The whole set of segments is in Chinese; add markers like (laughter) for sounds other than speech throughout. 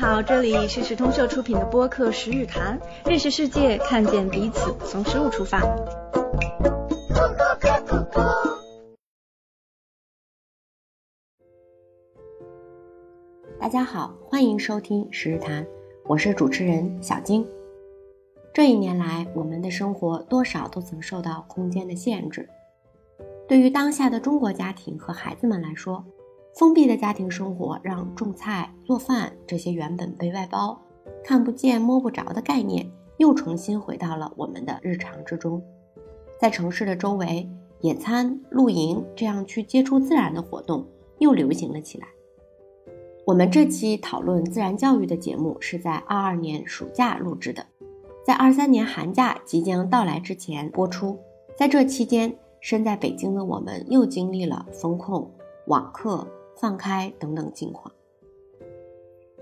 好，这里是时通社出品的播客《十日谈》，认识世界，看见彼此，从食物出发。大家好，欢迎收听《十日谈》，我是主持人小金。这一年来，我们的生活多少都曾受到空间的限制。对于当下的中国家庭和孩子们来说，封闭的家庭生活让种菜、做饭这些原本被外包、看不见、摸不着的概念，又重新回到了我们的日常之中。在城市的周围，野餐、露营这样去接触自然的活动又流行了起来。我们这期讨论自然教育的节目是在二二年暑假录制的，在二三年寒假即将到来之前播出。在这期间，身在北京的我们又经历了风控、网课。放开等等境况，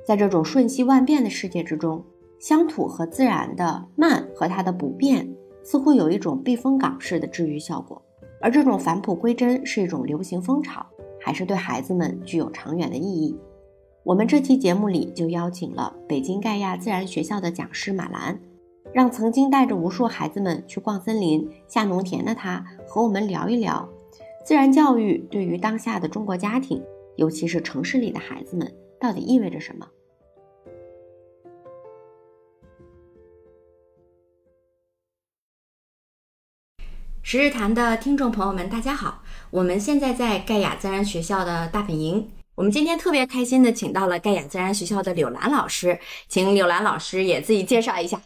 在这种瞬息万变的世界之中，乡土和自然的慢和它的不变，似乎有一种避风港式的治愈效果。而这种返璞归真是一种流行风潮，还是对孩子们具有长远的意义？我们这期节目里就邀请了北京盖亚自然学校的讲师马兰，让曾经带着无数孩子们去逛森林、下农田的他，和我们聊一聊自然教育对于当下的中国家庭。尤其是城市里的孩子们，到底意味着什么？十日谈的听众朋友们，大家好！我们现在在盖亚自然学校的大本营。我们今天特别开心的请到了盖亚自然学校的柳兰老师，请柳兰老师也自己介绍一下。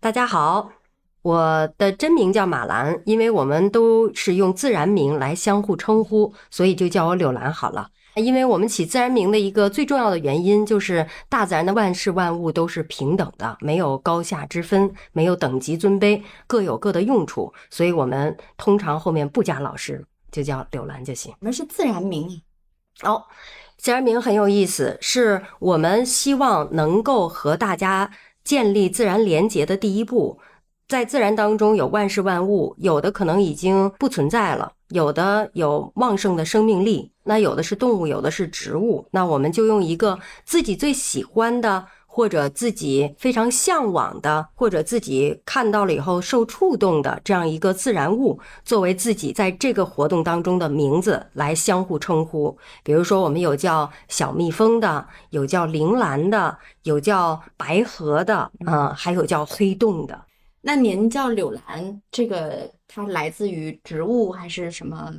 大家好。我的真名叫马兰，因为我们都是用自然名来相互称呼，所以就叫我柳兰好了。因为我们起自然名的一个最重要的原因，就是大自然的万事万物都是平等的，没有高下之分，没有等级尊卑，各有各的用处，所以我们通常后面不加老师，就叫柳兰就行。我们是自然名哦，自然名很有意思，是我们希望能够和大家建立自然连结的第一步。在自然当中有万事万物，有的可能已经不存在了，有的有旺盛的生命力，那有的是动物，有的是植物。那我们就用一个自己最喜欢的，或者自己非常向往的，或者自己看到了以后受触动的这样一个自然物，作为自己在这个活动当中的名字来相互称呼。比如说，我们有叫小蜜蜂的，有叫铃兰的，有叫白河的，啊，还有叫黑洞的。那您叫柳兰，这个它来自于植物还是什么？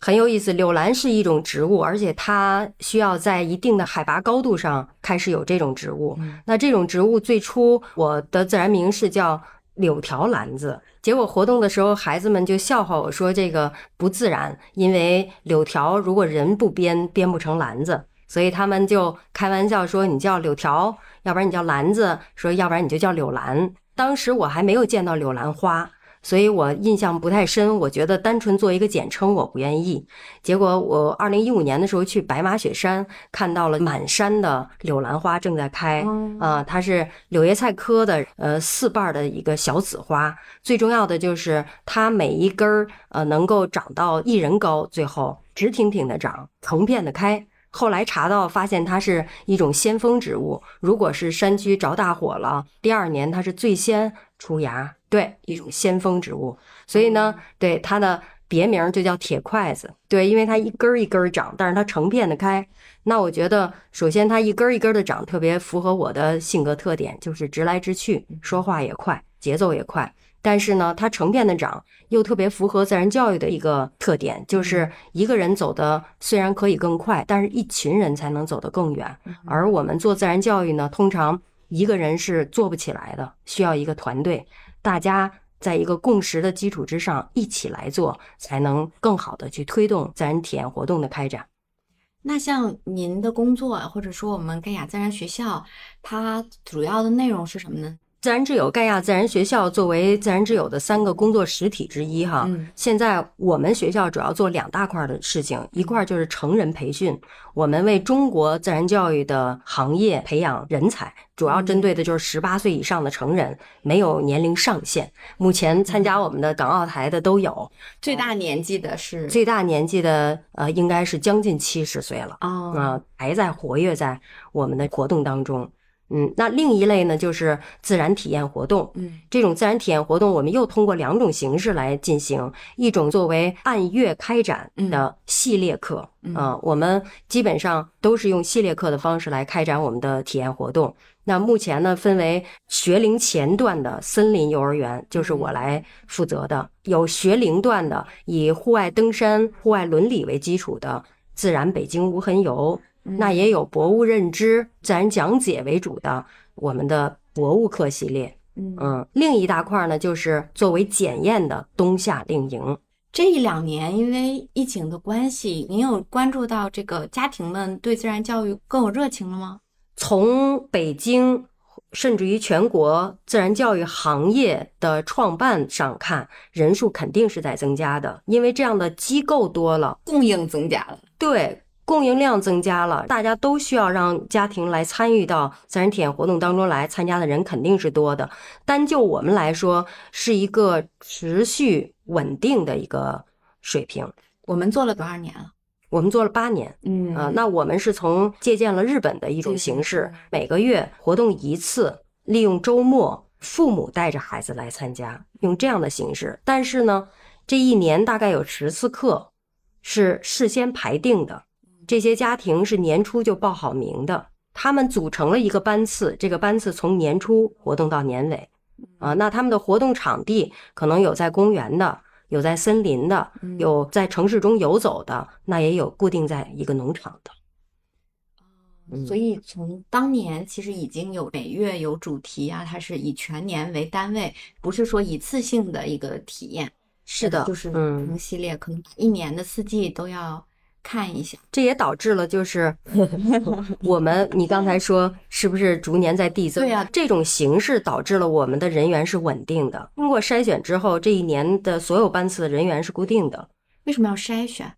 很有意思，柳兰是一种植物，而且它需要在一定的海拔高度上开始有这种植物。那这种植物最初我的自然名是叫柳条兰子，结果活动的时候孩子们就笑话我说这个不自然，因为柳条如果人不编编不成篮子，所以他们就开玩笑说你叫柳条，要不然你叫篮子，说要不然你就叫柳兰。当时我还没有见到柳兰花，所以我印象不太深。我觉得单纯做一个简称我不愿意。结果我二零一五年的时候去白马雪山，看到了满山的柳兰花正在开啊，它是柳叶菜科的呃四瓣的一个小紫花。最重要的就是它每一根儿呃能够长到一人高，最后直挺挺的长，成片的开。后来查到，发现它是一种先锋植物。如果是山区着大火了，第二年它是最先出芽。对，一种先锋植物。所以呢，对它的别名就叫铁筷子。对，因为它一根儿一根儿长，但是它成片的开。那我觉得，首先它一根儿一根儿的长，特别符合我的性格特点，就是直来直去，说话也快，节奏也快。但是呢，它成片的长又特别符合自然教育的一个特点，就是一个人走的虽然可以更快，但是一群人才能走得更远。而我们做自然教育呢，通常一个人是做不起来的，需要一个团队，大家在一个共识的基础之上一起来做，才能更好的去推动自然体验活动的开展。那像您的工作，或者说我们盖亚自然学校，它主要的内容是什么呢？自然之友盖亚自然学校作为自然之友的三个工作实体之一，哈，嗯现在我们学校主要做两大块的事情，一块就是成人培训，我们为中国自然教育的行业培养人才，主要针对的就是十八岁以上的成人，没有年龄上限。目前参加我们的港澳台的都有，最大年纪的是最大年纪的呃应该是将近七十岁了。哦啊、还在活跃在我们的活动当中。嗯，那另一类呢，就是自然体验活动。嗯，这种自然体验活动，我们又通过两种形式来进行，一种作为按月开展的系列课，嗯啊我们基本上都是用系列课的方式来开展我们的体验活动。那目前呢，分为学龄前段的森林幼儿园，就是我来负责的；有学龄段的，以户外登山、户外伦理为基础的自然北京无痕游，那也有博物认知、自然讲解为主的我们的博物课系列。嗯嗯，另一大块呢，就是作为检验的冬夏令营。这一两年因为疫情的关系，您有关注到这个家庭们对自然教育更有热情了吗？从北京甚至于全国自然教育行业的创办上看，人数肯定是在增加的，因为这样的机构多了，供应增加了。对。供应量增加了，大家都需要让家庭来参与到自然体验活动当中来，参加的人肯定是多的。单就我们来说，是一个持续稳定的一个水平。我们做了多少年了？我们做了八年，嗯啊，那我们是从借鉴了日本的一种形式嗯，每个月活动一次，利用周末，父母带着孩子来参加，用这样的形式。但是呢，这一年大概有十次课是事先排定的，这些家庭是年初就报好名的，他们组成了一个班次，这个班次从年初活动到年尾，啊，那他们的活动场地可能有在公园的。有在森林的，有在城市中游走的，那也有固定在一个农场的。嗯所以从当年其实已经有每月有主题啊，它是以全年为单位，不是说一次性的一个体验。是的就是嗯同系列，可能一年的四季都要看一下。这也导致了，就是 (laughs) 我们你刚才说是不是逐年在递增？对呀这种形式导致了我们的人员是稳定的。经过筛选之后，这一年的所有班次的人员是固定的，为什么要筛选？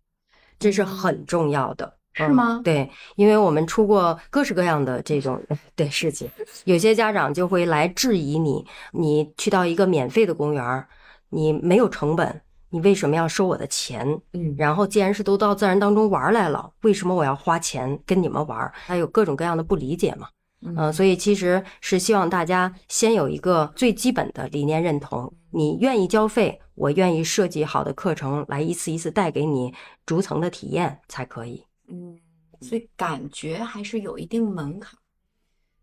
这是很重要的。是吗嗯对，因为我们出过各式各样的这种 (laughs) 对事情，有些家长就会来质疑你，你去到一个免费的公园，你没有成本，你为什么要收我的钱？嗯然后既然是都到自然当中玩儿来了，为什么我要花钱跟你们玩儿？还有各种各样的不理解嘛。呃，所以其实是希望大家先有一个最基本的理念认同，你愿意交费，我愿意设计好的课程来一次一次带给你逐层的体验才可以。嗯，所以感觉还是有一定门槛。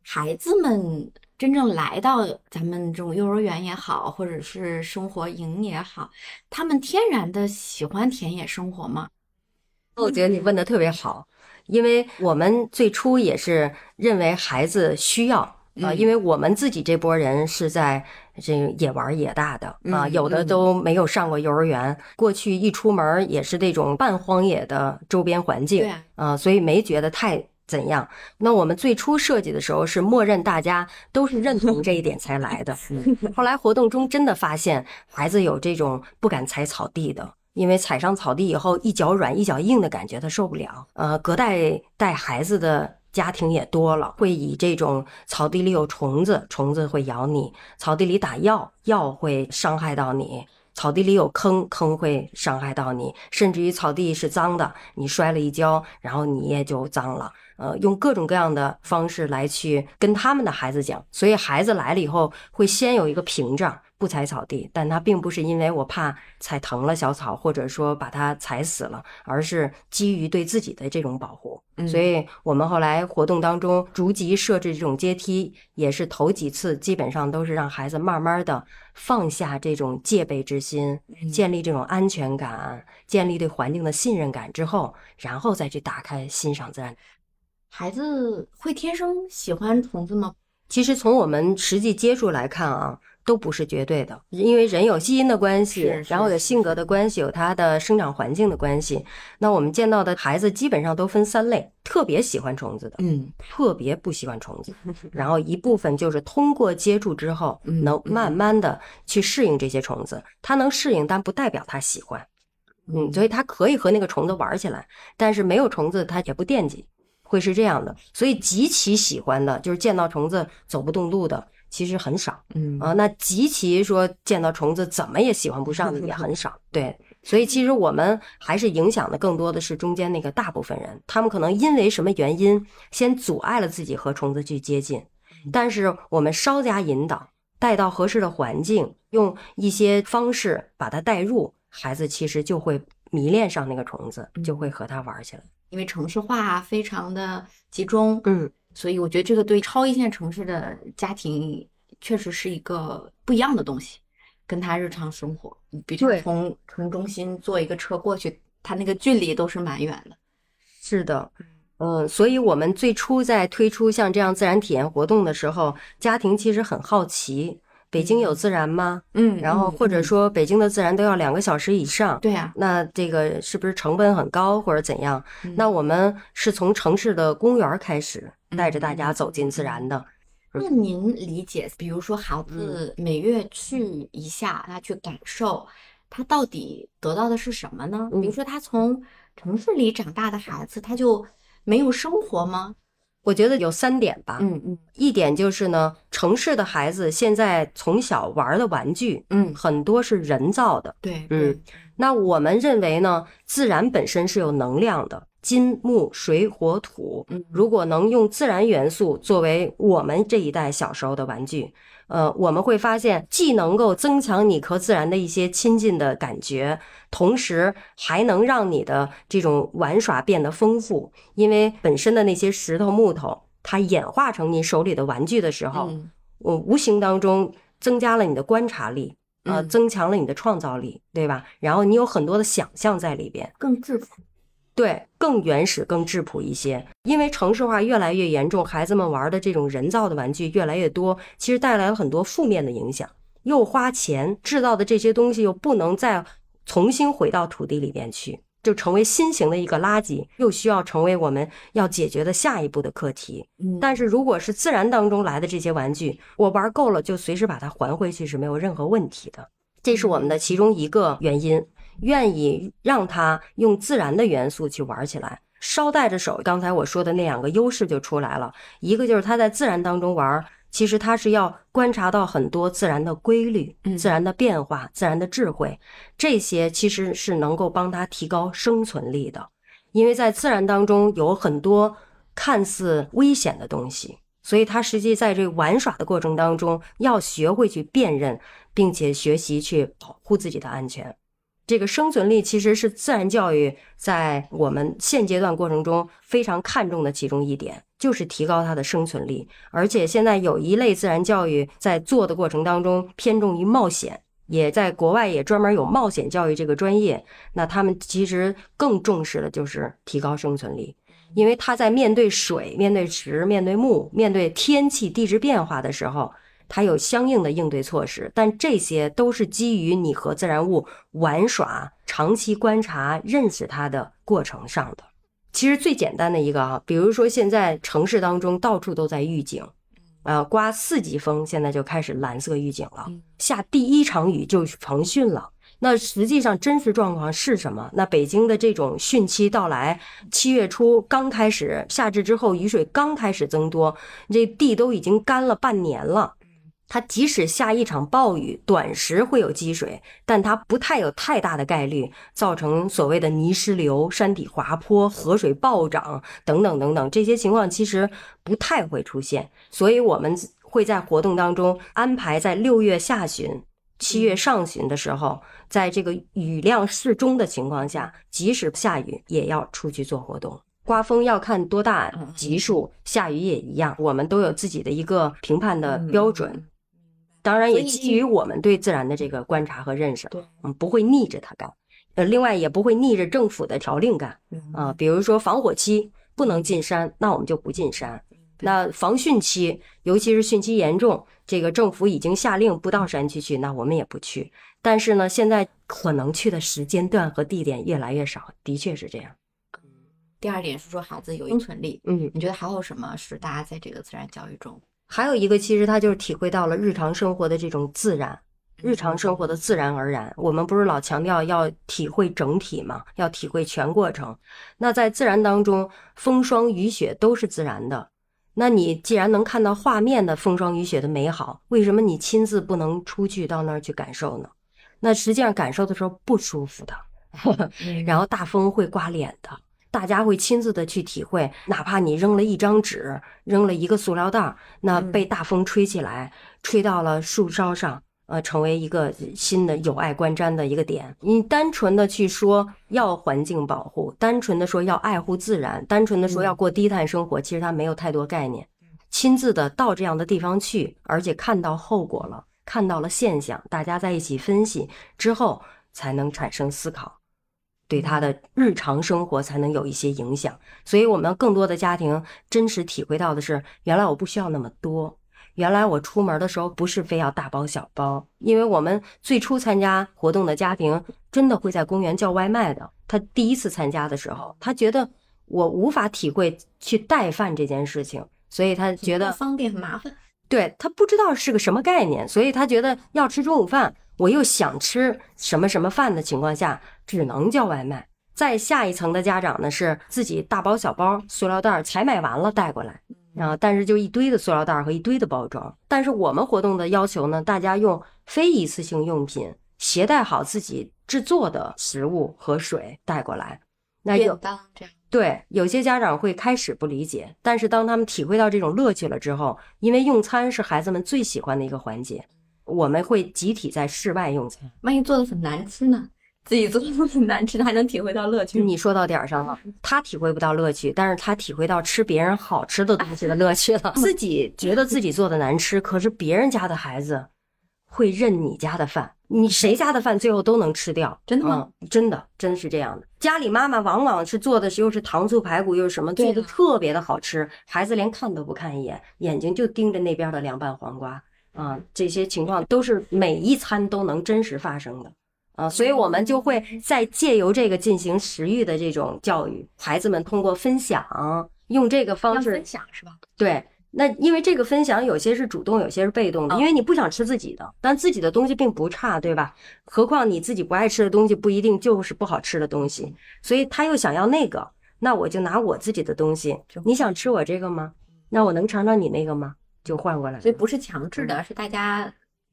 孩子们真正来到咱们这种幼儿园也好，或者是生活营也好，他们天然的喜欢田野生活吗？我觉得你问的特别好，因为我们最初也是认为孩子需要啊、嗯因为我们自己这波人是在这个野玩野大的啊、嗯有的都没有上过幼儿园，过去一出门也是这种半荒野的周边环境对啊啊、所以没觉得太。怎样？那我们最初设计的时候是默认大家都是认同这一点才来的。后来活动中真的发现孩子有这种不敢踩草地的，因为踩上草地以后一脚软一脚硬的感觉他受不了。呃，隔代带孩子的家庭也多了，会以这种草地里有虫子，虫子会咬你；草地里打药，药会伤害到你。草地里有坑，坑会伤害到你，甚至于草地是脏的，你摔了一跤，然后你也就脏了。呃，用各种各样的方式来去跟他们的孩子讲，所以孩子来了以后会先有一个屏障，不踩草地，但他并不是因为我怕踩疼了小草，或者说把它踩死了，而是基于对自己的这种保护。嗯所以我们后来活动当中逐级设置这种阶梯，也是头几次基本上都是让孩子慢慢的放下这种戒备之心，建立这种安全感，建立对环境的信任感之后，然后再去打开欣赏自然。孩子会天生喜欢虫子吗？其实从我们实际接触来看啊，都不是绝对的，因为人有基因的关系，然后有性格的关系，有他的生长环境的关系。那我们见到的孩子基本上都分三类：特别喜欢虫子的，嗯特别不喜欢虫子，(laughs) 然后一部分就是通过接触之后，嗯能慢慢的去适应这些虫子。他能适应，但不代表他喜欢。嗯，所以他可以和那个虫子玩起来，但是没有虫子他也不惦记，会是这样的。所以极其喜欢的，就是见到虫子走不动路的，其实很少嗯啊。那极其说见到虫子怎么也喜欢不上的也很少。对，所以其实我们还是影响的更多的是中间那个大部分人，他们可能因为什么原因先阻碍了自己和虫子去接近，但是我们稍加引导，带到合适的环境，用一些方式把它带入。孩子其实就会迷恋上那个虫子，就会和它玩起来。因为城市化非常的集中，嗯，所以我觉得这个对超一线城市的家庭确实是一个不一样的东西，跟他日常生活，比如对。从城中心坐一个车过去，他那个距离都是蛮远的。是的，嗯，所以我们最初在推出像这样自然体验活动的时候，家庭其实很好奇，北京有自然吗？嗯然后或者说北京的自然都要两个小时以上，对啊，那这个是不是成本很高或者怎样？嗯那我们是从城市的公园开始，带着大家走进自然的。那您理解，比如说孩子每月去一下，他去感受，他到底得到的是什么呢？嗯比如说他从城市里长大的孩子，他就没有生活吗？我觉得有三点吧，嗯嗯。一点就是呢，城市的孩子现在从小玩的玩具嗯，很多是人造的，对，嗯，那我们认为呢，自然本身是有能量的，金木水火土嗯，如果能用自然元素作为我们这一代小时候的玩具，呃，我们会发现既能够增强你和自然的一些亲近的感觉，同时还能让你的这种玩耍变得丰富，因为本身的那些石头木头，它演化成你手里的玩具的时候，嗯我无形当中增加了你的观察力，呃，嗯增强了你的创造力，对吧？然后你有很多的想象在里边，更质朴。对，更原始、更质朴一些。因为城市化越来越严重，孩子们玩的这种人造的玩具越来越多，其实带来了很多负面的影响。又花钱制造的这些东西，又不能再重新回到土地里边去，就成为新型的一个垃圾，又需要成为我们要解决的下一步的课题。嗯但是如果是自然当中来的这些玩具，我玩够了就随时把它还回去是没有任何问题的。这是我们的其中一个原因，愿意让他用自然的元素去玩起来。捎带着手，刚才我说的那两个优势就出来了。一个就是他在自然当中玩，其实他是要观察到很多自然的规律、嗯自然的变化、自然的智慧，这些其实是能够帮他提高生存力的。因为在自然当中有很多看似危险的东西，所以他实际在这玩耍的过程当中，要学会去辨认，并且学习去保护自己的安全。这个生存力其实是自然教育在我们现阶段过程中非常看重的其中一点，就是提高它的生存力。而且现在有一类自然教育在做的过程当中偏重于冒险，也在国外也专门有冒险教育这个专业。那他们其实更重视的就是提高生存力，因为他在面对水、面对石、面对木、面对天气、地质变化的时候，它有相应的应对措施，但这些都是基于你和自然物玩耍、长期观察、认识它的过程上的。其实最简单的一个啊，比如说现在城市当中到处都在预警，啊，刮四级风，现在就开始蓝色预警了，下第一场雨就防汛了。那实际上真实状况是什么？那北京的这种汛期到来，七月初刚开始，夏至之后雨水刚开始增多，这地都已经干了半年了。它即使下一场暴雨，短时会有积水，但它不太有太大的概率造成所谓的泥石流、山体滑坡、河水暴涨等等等等这些情况，其实不太会出现。所以我们会在活动当中安排在六月下旬、七月上旬的时候，在这个雨量适中的情况下，即使下雨也要出去做活动。刮风要看多大级数，下雨也一样，我们都有自己的一个评判的标准。当然，也基于我们对自然的这个观察和认识，对，嗯，不会逆着它干，呃，另外也不会逆着政府的条令干，啊、比如说防火期不能进山，那我们就不进山，那防汛期，尤其是汛期严重，这个政府已经下令不到山区去，那我们也不去。但是呢，现在可能去的时间段和地点越来越少，的确是这样。第二点是说孩子有依存力，嗯，你觉得还有什么是大家在这个自然教育中？还有一个，其实他就是体会到了日常生活的这种自然，日常生活的自然而然。我们不是老强调要体会整体嘛，要体会全过程。那在自然当中，风霜雨雪都是自然的。那你既然能看到画面的风霜雨雪的美好，为什么你亲自不能出去到那儿去感受呢？那实际上感受的时候不舒服的，(laughs) 然后大风会刮脸的。大家会亲自的去体会，哪怕你扔了一张纸，扔了一个塑料袋，那被大风吹起来，吹到了树梢上，呃，成为一个新的有碍观瞻的一个点。你单纯的去说要环境保护，单纯的说要爱护自然，单纯的说要过低碳生活，其实它没有太多概念。亲自的到这样的地方去，而且看到后果了，看到了现象，大家在一起分析之后，才能产生思考。对他的日常生活才能有一些影响，所以我们更多的家庭真实体会到的是，原来我不需要那么多，原来我出门的时候不是非要大包小包，因为我们最初参加活动的家庭真的会在公园叫外卖的。他第一次参加的时候，他觉得我无法体会去带饭这件事情，所以他觉得方便很麻烦。对他不知道是个什么概念，所以他觉得要吃中午饭。我又想吃什么什么饭的情况下，只能叫外卖。再下一层的家长呢，是自己大包小包、塑料袋才买完了带过来，然后但是就一堆的塑料袋和一堆的包装。但是我们活动的要求呢，大家用非一次性用品携带好自己制作的食物和水带过来。那有这样对有些家长会开始不理解，但是当他们体会到这种乐趣了之后，因为用餐是孩子们最喜欢的一个环节。我们会集体在室外用餐，万一做的很难吃呢？自己做的很难吃，还能体会到乐趣？你说到点儿上了，他体会不到乐趣，但是他体会到吃别人好吃的东西的乐趣了。自己觉得自己做的难吃，可是别人家的孩子会认你家的饭，你谁家的饭最后都能吃掉，真的吗？真的，真是这样的。家里妈妈往往是做的又是糖醋排骨，又是什么，做的特别的好吃，孩子连看都不看一眼，眼睛就盯着那边的凉拌黄瓜。啊，这些情况都是每一餐都能真实发生的，啊，所以我们就会在借由这个进行食欲的这种教育，孩子们通过分享，用这个方式分享是吧？对，那因为这个分享有些是主动，有些是被动的，因为你不想吃自己的，但自己的东西并不差，对吧？何况你自己不爱吃的东西不一定就是不好吃的东西，所以他又想要那个，那我就拿我自己的东西，你想吃我这个吗？那我能尝尝你那个吗？就换过来，所以不是强制的，是大家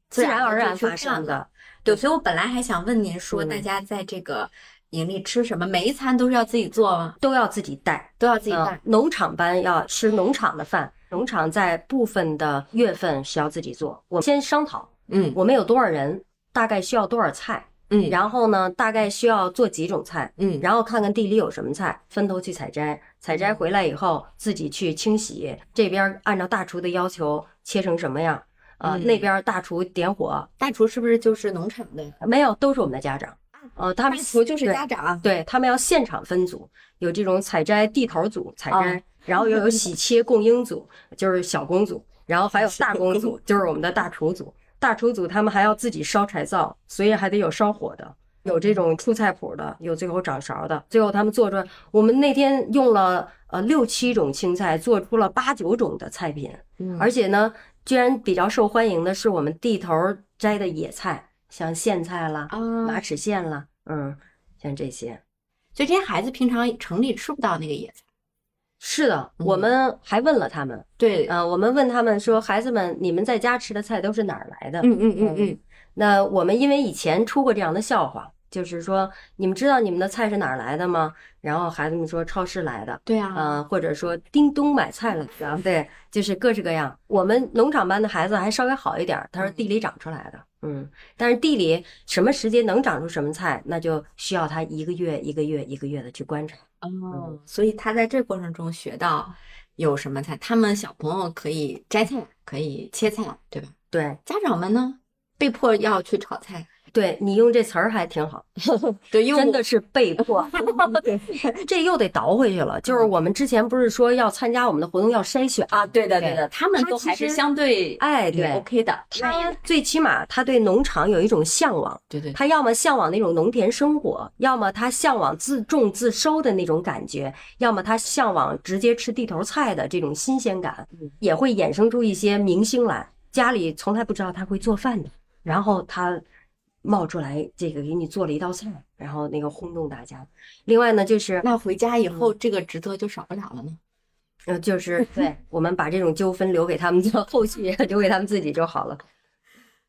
自然而然发生的。对，所以我本来还想问您说，大家在这个营里吃什么？每一餐都是要自己做吗？都要自己带，都要自己带。农场班要吃农场的饭，农场在部分的月份是要自己做。我先商讨，嗯，我们有多少人，大概需要多少菜，嗯，然后呢，大概需要做几种菜，嗯，然后看看地里有什么菜，分头去采摘。采摘回来以后，自己去清洗。这边按照大厨的要求切成什么样？呃，那边大厨点火。大厨是不是就是农场的？没有，都是我们的家长。呃，他们大厨就是家长。对他们要现场分组，有这种采摘地头组采摘，然后又有洗 (laughs) 切供应组，就是小工组，然后还有大工组，就是我们的大厨组。大厨组他们还要自己烧柴灶，所以还得有烧火的。有这种出菜谱的，有最后掌勺的，最后他们做出来。我们那天用了呃六七种青菜，做出了八九种的菜品。嗯，而且呢，居然比较受欢迎的是我们地头摘的野菜，像苋菜啦、马齿苋啦，嗯，像这些。所以这些孩子平常城里吃不到那个野菜。是的，我们还问了他们。对，呃，我们问他们说，孩子们，你们在家吃的菜都是哪儿来的？嗯嗯嗯嗯。那我们因为以前出过这样的笑话，就是说你们知道你们的菜是哪儿来的吗？然后孩子们说超市来的，对啊，嗯，或者说叮咚买菜了，对，就是各式各样。我们农场班的孩子还稍微好一点，他说地里长出来的，嗯，但是地里什么时间能长出什么菜，那就需要他一个月一个月一个月的去观察。哦，所以他在这过程中学到有什么菜，他们小朋友可以摘菜，可以切菜，对吧？对，家长们呢？被迫要去炒菜，对你用这词儿还挺好，(laughs) 对，因为真的是被迫。(laughs) 对 (laughs) 这又得倒回去了，就是我们之前不是说要参加我们的活动要筛选啊，对的对对的，他们都还是相对哎，对，OK 的，他最起码他对农场有一种向往，对对，他要么向往那种农田生活，要么他向往自种自收的那种感觉，要么他向往直接吃地头菜的这种新鲜感，也会衍生出一些明星来。家里从来不知道他会做饭的，然后他冒出来这个给你做了一道菜，然后那个轰动大家。另外呢，就是那回家以后这个职责就少不了了呢。呃，就是 (laughs) 对我们把这种纠纷留给他们做后续，留给他们自己就好了。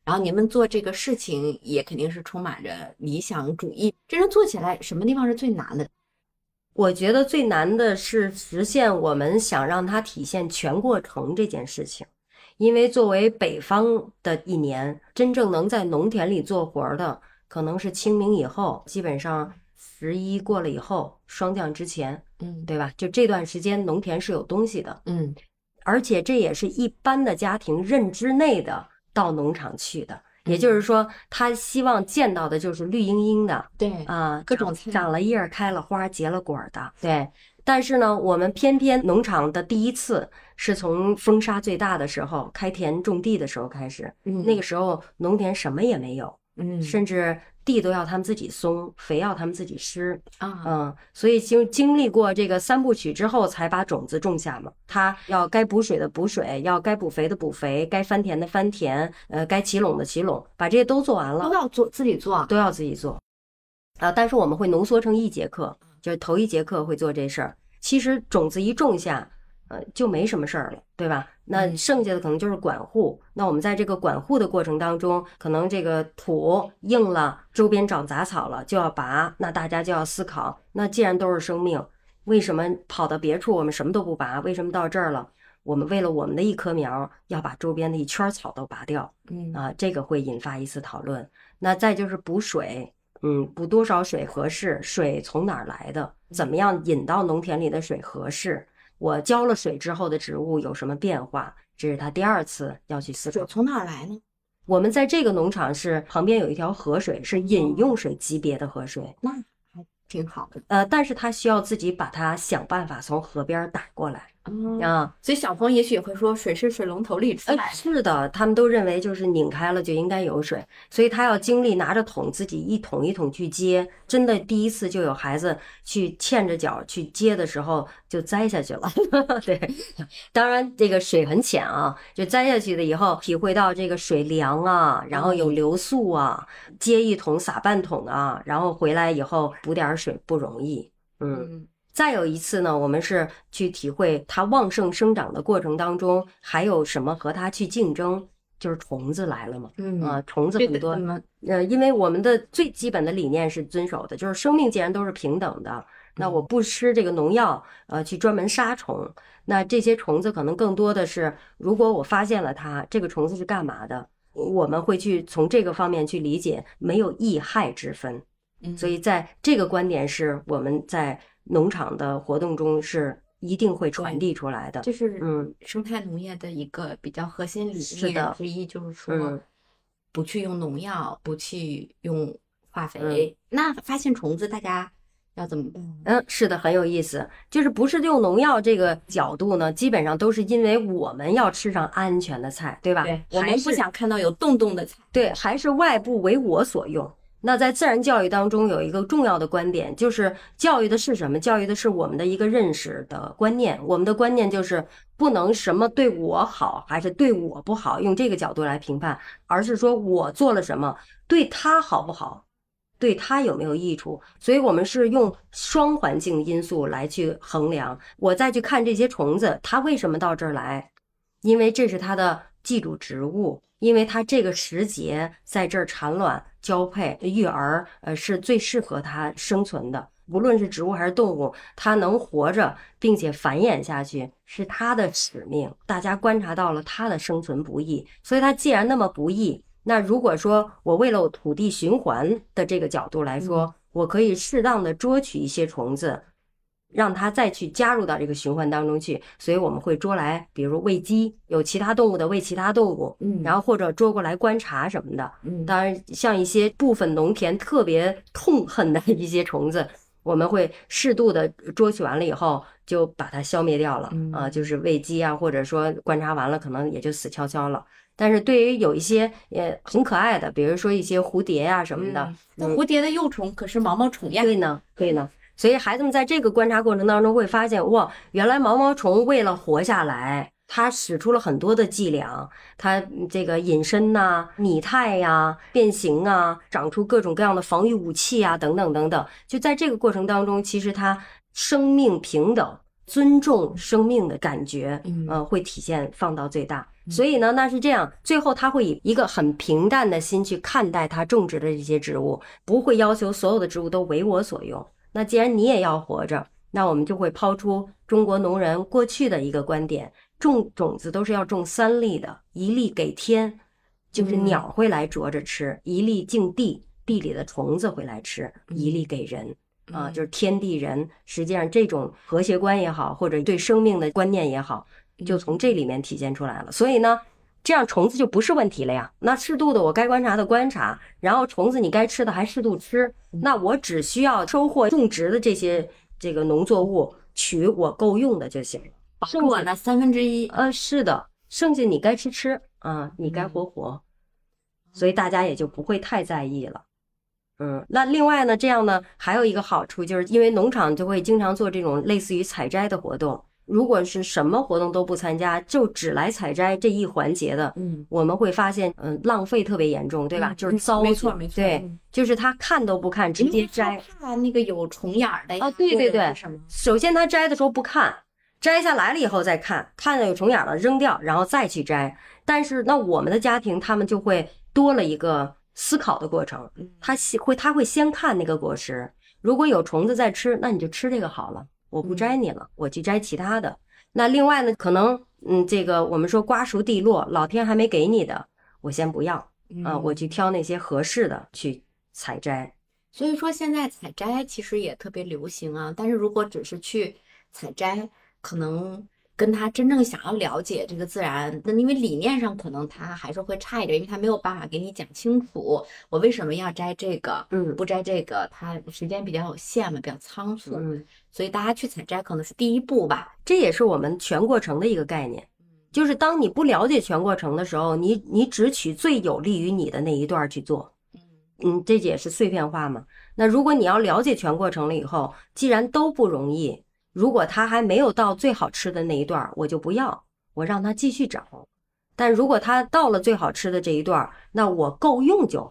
然后你们做这个事情也肯定是充满着理想主义，真正做起来什么地方是最难的？我觉得最难的是实现我们想让它体现全过程这件事情，因为作为北方的一年，真正能在农田里做活儿的，可能是清明以后，基本上十一过了以后，霜降之前，嗯对吧？就这段时间农田是有东西的，嗯而且这也是一般的家庭认知内的到农场去的，也就是说，他希望见到的就是绿茵茵的，对啊，各种菜长了叶儿、开了花、结了果儿的，对。但是呢，我们偏偏农场的第一次是从风沙最大的时候开田种地的时候开始，嗯那个时候农田什么也没有，嗯甚至地都要他们自己松，肥要他们自己施，啊嗯，所以经经历过这个三部曲之后，才把种子种下嘛。它要该补水的补水，要该补肥的补肥，该翻田的翻田，呃，该起垄的起垄，把这些都做完了都。要做自己做，都要自己做啊。但是我们会浓缩成一节课，就是头一节课会做这事儿。其实种子一种下，呃，就没什么事儿了，对吧？那嗯剩下的可能就是管护。那我们在这个管护的过程当中，可能这个土硬了，周边长杂草了，就要拔。那大家就要思考，那既然都是生命，为什么跑到别处我们什么都不拔？为什么到这儿了？我们为了我们的一棵苗，要把周边的一圈草都拔掉？嗯啊，这个会引发一次讨论。那再就是补水，嗯，补多少水合适？水从哪儿来的？怎么样引到农田里的水合适？我浇了水之后的植物有什么变化？这是他第二次要去思考。水从哪儿来呢？我们在这个农场是旁边有一条河水，是饮用水级别的河水，那还挺好的呃，但是他需要自己把它想办法从河边儿打过来啊。啊。所以小朋友也许也会说，水是水龙头里出呃，来的。是的，他们都认为就是拧开了就应该有水，所以他要经历拿着桶自己一桶一桶去接。真的第一次就有孩子去欠着脚去接的时候就栽下去了。(laughs) 对，当然这个水很浅啊，就栽下去了以后体会到这个水凉啊，然后有流速啊，接一桶撒半桶啊，然后回来以后补点儿水不容易。嗯。嗯再有一次呢，我们是去体会它旺盛生长的过程当中，还有什么和它去竞争，就是虫子来了嘛。嗯啊，虫子这很多呃，因为我们的最基本的理念是遵守的，就是生命既然都是平等的，那我不吃这个农药，呃，去专门杀虫。那这些虫子可能更多的是，如果我发现了它，这个虫子是干嘛的，我们会去从这个方面去理解，没有益害之分。嗯所以在这个观点是我们在农场的活动中是一定会传递出来的。这是嗯生态农业的一个比较核心理念之一，就是说嗯不去用农药，不去用化嗯肥。那发现虫子，大家要怎么办？嗯，是的，很有意思。就是不是用农药这个角度呢，基本上都是因为我们要吃上安全的菜，对吧？对我们不想看到有洞洞的菜。对，还是外部为我所用。那在自然教育当中有一个重要的观点，就是教育的是什么？教育的是我们的一个认识的观念。我们的观念就是不能什么对我好还是对我不好，用这个角度来评判，而是说我做了什么对他好不好，对他有没有益处。所以我们是用双环境因素来去衡量。我再去看这些虫子，它为什么到这儿来？因为这是它的寄主植物，因为它这个时节在这儿产卵、交配、育儿，呃，是最适合它生存的。无论是植物还是动物，它能活着并且繁衍下去，是它的使命。大家观察到了它的生存不易，所以它既然那么不易，那如果说我为了土地循环的这个角度来说，我可以适当的捉取一些虫子，让它再去加入到这个循环当中去。所以我们会捉来，比如喂鸡，有其他动物的喂其他动物，嗯然后或者捉过来观察什么的。嗯当然，像一些部分农田特别痛恨的一些虫子，(laughs) 我们会适度的捉取完了以后，就把它消灭掉了。嗯啊，就是喂鸡啊，或者说观察完了，可能也就死翘翘了。但是对于有一些也很可爱的，比如说一些蝴蝶呀、什么的，嗯那蝴蝶的幼虫可是毛毛虫呀。对呢，对呢。所以孩子们在这个观察过程当中会发现，哇，原来毛毛虫为了活下来，它使出了很多的伎俩，它嗯这个隐身呐、拟态呀、变形啊，长出各种各样的防御武器啊，等等等等。就在这个过程当中，其实它生命平等、尊重生命的感觉，嗯呃，会体现放到最大。所以呢，那是这样，最后他会以一个很平淡的心去看待他种植的这些植物，不会要求所有的植物都为我所用。那既然你也要活着，那我们就会抛出中国农人过去的一个观点：种种子都是要种三粒的，一粒给天，就是嗯鸟会来啄着吃；一粒敬地，地里的虫子会来吃；一粒给人。啊，嗯就是天地人，实际上这种和谐观也好，或者对生命的观念也好，就从这里面体现出来了。所以呢，这样虫子就不是问题了呀。那适度的我该观察的观察，然后虫子你该吃的还适度吃。那我只需要收获种植的这些这个农作物，取我够用的就行了。剩我的三分之一。呃，是的，剩下你该吃吃啊，你该活活，所以大家也就不会太在意了。嗯，那另外呢，这样呢还有一个好处，就是因为农场就会经常做这种类似于采摘的活动。如果是什么活动都不参加，就只来采摘这一环节的，嗯，我们会发现，嗯，浪费特别严重，对吧？嗯就是糟没错没错对嗯，就是他看都不看，直接摘。怕那个有虫眼儿的对对对？首先他摘的时候不看，摘下来了以后再看，看到有虫眼了扔掉，然后再去摘。但是那我们的家庭，他们就会多了一个思考的过程。嗯他先会他会先看那个果实，如果有虫子在吃，那你就吃这个好了，我不摘你了，我去摘其他的。那另外呢，可能嗯，这个我们说瓜熟蒂落，老天还没给你的，我先不要啊，我去挑那些合适的去采摘。所以说现在采摘其实也特别流行啊，但是如果只是去采摘，可能跟他真正想要了解这个自然，那因为理念上可能他还是会差一点，因为他没有办法给你讲清楚我为什么要摘这个，嗯不摘这个，他时间比较有限嘛，比较仓促，嗯，所以大家去采摘可能是第一步吧。这也是我们全过程的一个概念。就是当你不了解全过程的时候，你你只取最有利于你的那一段去做，嗯，这也是碎片化嘛。那如果你要了解全过程了以后，既然都不容易，如果它还没有到最好吃的那一段，我就不要，我让它继续长。但如果它到了最好吃的这一段，那我够用就好，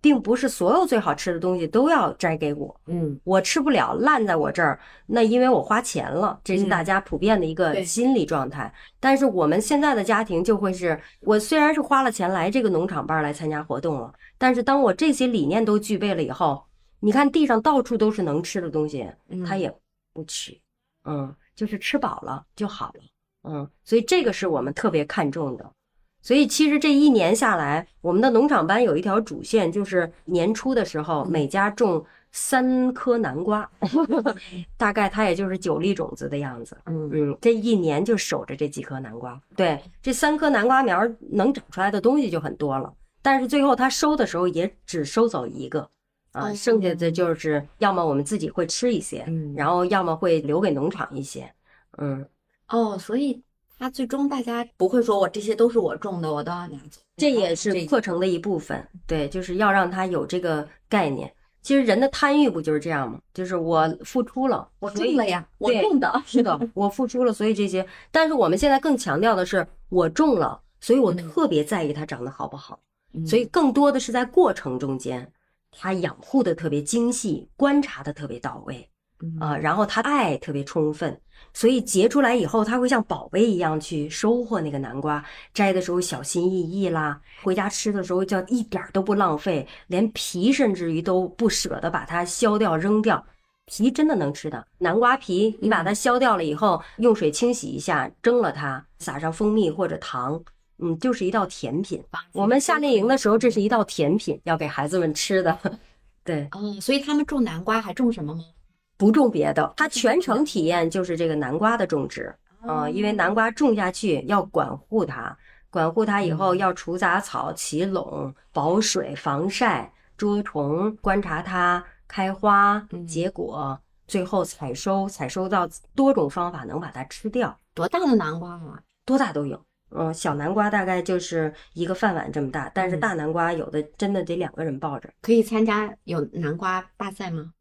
并不是所有最好吃的东西都要摘给我。嗯我吃不了，烂在我这儿，那因为我花钱了，这是嗯大家普遍的一个心理状态。但是我们现在的家庭就会是，我虽然是花了钱来这个农场班来参加活动了，但是当我这些理念都具备了以后，你看地上到处都是能吃的东西，他嗯也不取，嗯，就是吃饱了就好了，嗯，所以这个是我们特别看重的。所以其实这一年下来，我们的农场班有一条主线，就是年初的时候每家种三颗南瓜，(laughs) 大概它也就是九粒种子的样子。嗯嗯，这一年就守着这几颗南瓜。对，这三颗南瓜苗能长出来的东西就很多了，但是最后它收的时候也只收走一个，啊，哦剩下的就是要么我们自己会吃一些，嗯然后要么会留给农场一些。嗯，哦，所以他最终大家不会说我这些都是我种的，我都要拿走。这也是课程的一部分。对，就是要让他有这个概念。其实人的贪欲不就是这样吗？就是我付出了，我种了呀，我种的。是的，我付出了，所以这些。但是我们现在更强调的是，我种了，所以我嗯特别在意它长得好不好。嗯所以更多的是在过程中间，他养护的特别精细，观察的特别到位啊、然后他爱特别充分，所以结出来以后，他会像宝贝一样去收获那个南瓜，摘的时候小心翼翼啦，回家吃的时候叫一点儿都不浪费，连皮甚至于都不舍得把它削掉扔掉。皮真的能吃的，南瓜皮你把它削掉了以后，用水清洗一下，蒸了它，撒上蜂蜜或者糖，嗯，就是一道甜品。我们夏令营的时候，这是一道甜品，要给孩子们吃的。(laughs) 对，嗯，所以他们种南瓜还种什么吗？不种别的，他全程体验就是这个南瓜的种植。嗯，因为南瓜种下去要管护它，管护它以后要除杂草、起垄、保水、防晒、捉虫，观察它开花、结果，最后采收，采收到多种方法能把它吃掉。多大的南瓜啊？多大都有。嗯，小南瓜大概就是一个饭碗这么大，但是大南瓜有的真的得两个人抱着。可以参加有南瓜大赛吗？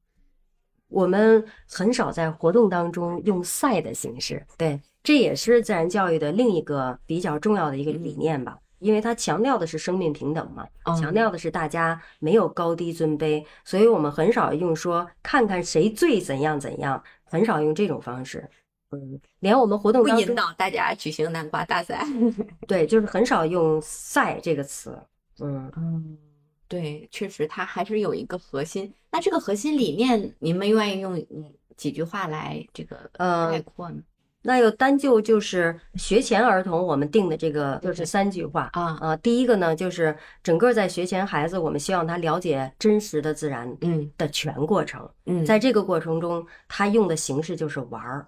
我们很少在活动当中用赛的形式，对，这也是自然教育的另一个比较重要的一个理念吧，因为它强调的是生命平等嘛，强调的是大家没有高低尊卑，所以我们很少用说看看谁最怎样怎样，很少用这种方式，嗯，连我们活动不引导大家举行南瓜大赛，(laughs) 对，就是很少用赛这个词，嗯嗯。对，确实，它还是有一个核心。那这个核心理念，您们愿意用几句话来这个概括呢？那有单就就是学前儿童，我们定的这个就是三句话啊啊。第一个呢，就是整个在学前孩子，我们希望他了解真实的自然嗯的全过程。嗯，在这个过程中，他用的形式就是玩儿。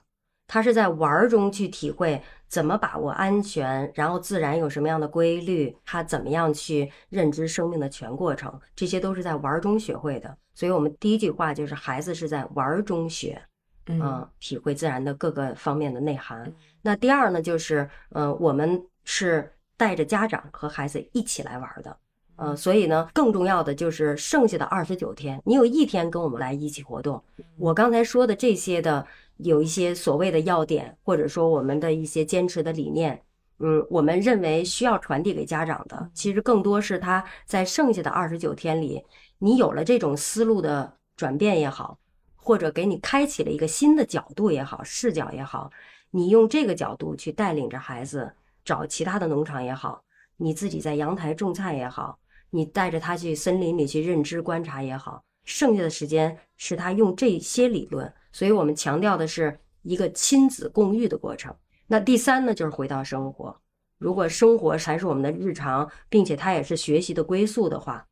他是在玩儿中去体会怎么把握安全，然后自然有什么样的规律，他怎么样去认知生命的全过程，这些都是在玩儿中学会的。所以，我们第一句话就是孩子是在玩儿中学，嗯，体会自然的各个方面的内涵。那第二呢，就是嗯，我们是带着家长和孩子一起来玩的，呃，所以呢，更重要的就是剩下的二十九天，你有一天跟我们来一起活动。我刚才说的这些的。有一些所谓的要点，或者说我们的一些坚持的理念，嗯，我们认为需要传递给家长的，其实更多是他在剩下的二十九天里，你有了这种思路的转变也好，或者给你开启了一个新的角度也好，视角也好，你用这个角度去带领着孩子找其他的农场也好，你自己在阳台种菜也好，你带着他去森林里去认知观察也好，剩下的时间是他用这些理论。所以我们强调的是一个亲子共育的过程。那第三呢，就是回到生活。如果生活才是我们的日常，并且它也是学习的归宿的话，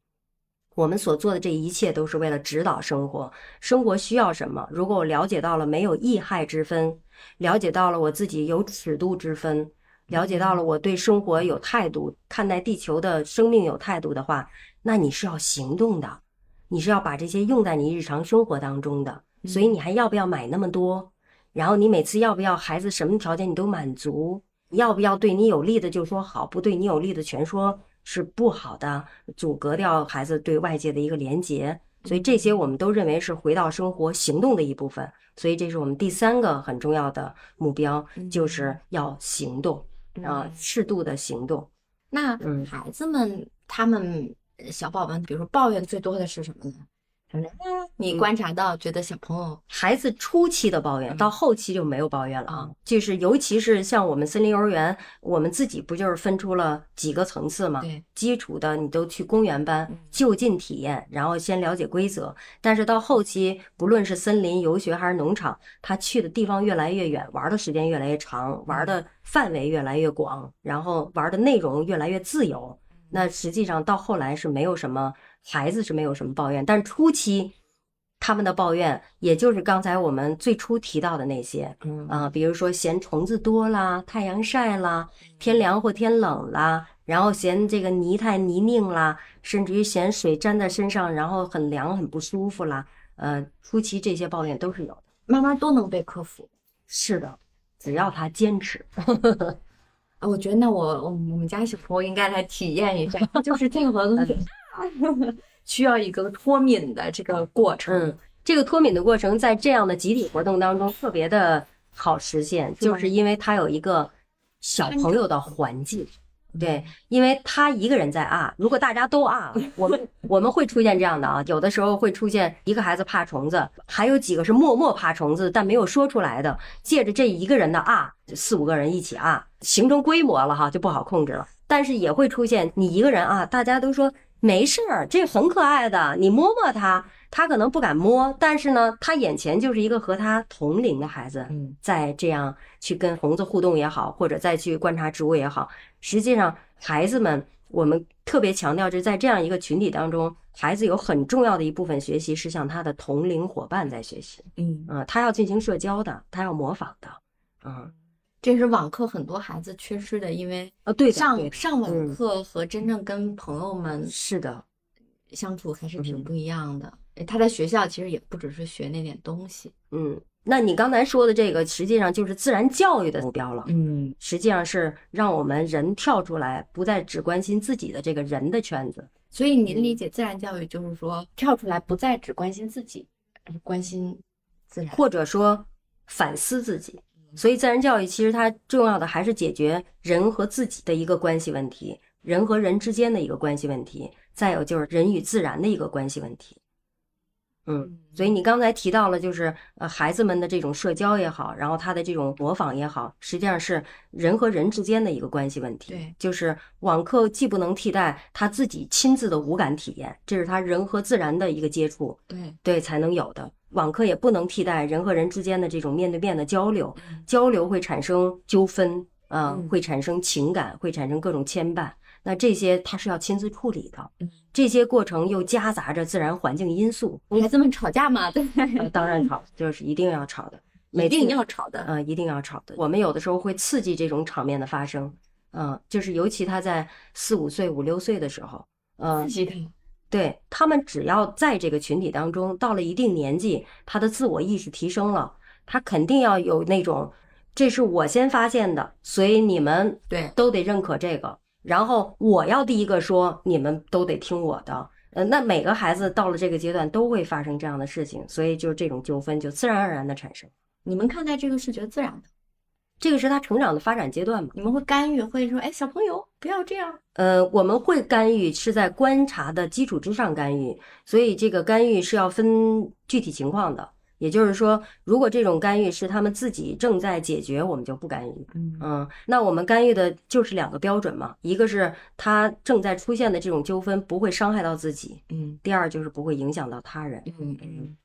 我们所做的这一切都是为了指导生活。生活需要什么？如果我了解到了没有益害之分，了解到了我自己有尺度之分，了解到了我对生活有态度，看待地球的生命有态度的话，那你是要行动的，你是要把这些用在你日常生活当中的。所以你还要不要买那么多？然后你每次要不要孩子什么条件你都满足？要不要对你有利的就说好，不对你有利的全说是不好的，阻隔掉孩子对外界的一个连接。所以这些我们都认为是回到生活行动的一部分。所以这是我们第三个很重要的目标，就是要行动啊，适度的行动。那孩子们他们小宝宝们，比如说抱怨最多的是什么呢？你观察到，觉得小朋友孩子初期的抱怨，到后期就没有抱怨了啊。就是尤其是像我们森林幼儿园，我们自己不就是分出了几个层次吗？对，基础的你都去公园班就近体验，然后先了解规则。但是到后期，不论是森林游学还是农场，他去的地方越来越远，玩的时间越来越长，玩的范围越来越广，然后玩的内容越来越自由。那实际上到后来是没有什么。孩子是没有什么抱怨，但初期他们的抱怨，也就是刚才我们最初提到的那些，嗯啊，比如说嫌虫子多啦，太阳晒啦，天凉或天冷啦，然后嫌这个泥太泥泞啦，甚至于嫌水沾在身上，然后很凉很不舒服啦，呃，初期这些抱怨都是有的，慢慢都能被克服。是的，只要他坚持。(laughs) 啊，我觉得那我我我们家小朋友应该来体验一下，就是这个东 (laughs) 西。(laughs) 需要一个脱敏的这个过程，嗯，这个脱敏的过程在这样的集体活动当中特别的好实现，就是因为它有一个小朋友的环境，对，因为他一个人在啊，如果大家都啊，(laughs) 我们我们会出现这样的啊，有的时候会出现一个孩子怕虫子，还有几个是默默怕虫子但没有说出来的，借着这一个人的啊，四五个人一起啊，形成规模了哈，就不好控制了。但是也会出现你一个人啊，大家都说。没事儿，这很可爱的，你摸摸它，它可能不敢摸，但是呢，他眼前就是一个和他同龄的孩子，在这样去跟虫子互动也好，或者再去观察植物也好，实际上孩子们我们特别强调，就是在这样一个群体当中，孩子有很重要的一部分学习是向他的同龄伙伴在学习。嗯，啊，他要进行社交的，他要模仿的。嗯，这是网课很多孩子缺失的，因为呃，对，上上网嗯课和真正跟朋友们是的，相处还是挺嗯不一样的。诶他在学校其实也不只是学那点东西，嗯，那你刚才说的这个，实际上就是自然教育的目标了。嗯，实际上是让我们人跳出来，不再只关心自己的这个人的圈子。所以您理解自然教育就是说跳出来，不再只关心自己，而是关心自然。或者说反思自己。所以自然教育其实它重要的还是解决人和自己的一个关系问题，人和人之间的一个关系问题，再有就是人与自然的一个关系问题。嗯，所以你刚才提到了，就是呃孩子们的这种社交也好，然后他的这种模仿也好，实际上是人和人之间的一个关系问题。对就是网课既不能替代他自己亲自的无感体验，这是他人和自然的一个接触，对，对才能有的。网课也不能替代人和人之间的这种面对面的交流，交流会产生纠纷，啊、嗯。会产生情感，会产生各种牵绊。那这些他是要亲自处理的嗯，这些过程又夹杂着自然环境因素，孩子们吵架嘛，对，呃当然吵，就是一定要吵的，(laughs) 一定要吵的。嗯，一定要吵的。我们有的时候会刺激这种场面的发生，嗯，就是尤其他在四五岁、五六岁的时候，嗯，刺激他，对他们只要在这个群体当中，到了一定年纪，他的自我意识提升了，他肯定要有那种，这是我先发现的，所以你们对，都得认可这个，然后我要第一个说，你们都得听我的。呃，那每个孩子到了这个阶段都会发生这样的事情，所以就是这种纠纷就自然而然的产生。你们看待这个是觉得自然的，这个是他成长的发展阶段嘛？你们会干预，会说，哎，小朋友不要这样。呃，我们会干预是在观察的基础之上干预，所以这个干预是要分具体情况的。也就是说，如果这种干预是他们自己正在解决，我们就不干预。嗯嗯，那我们干预的就是两个标准嘛，一个是他正在出现的这种纠纷不会伤害到自己，嗯第二就是不会影响到他人，嗯嗯，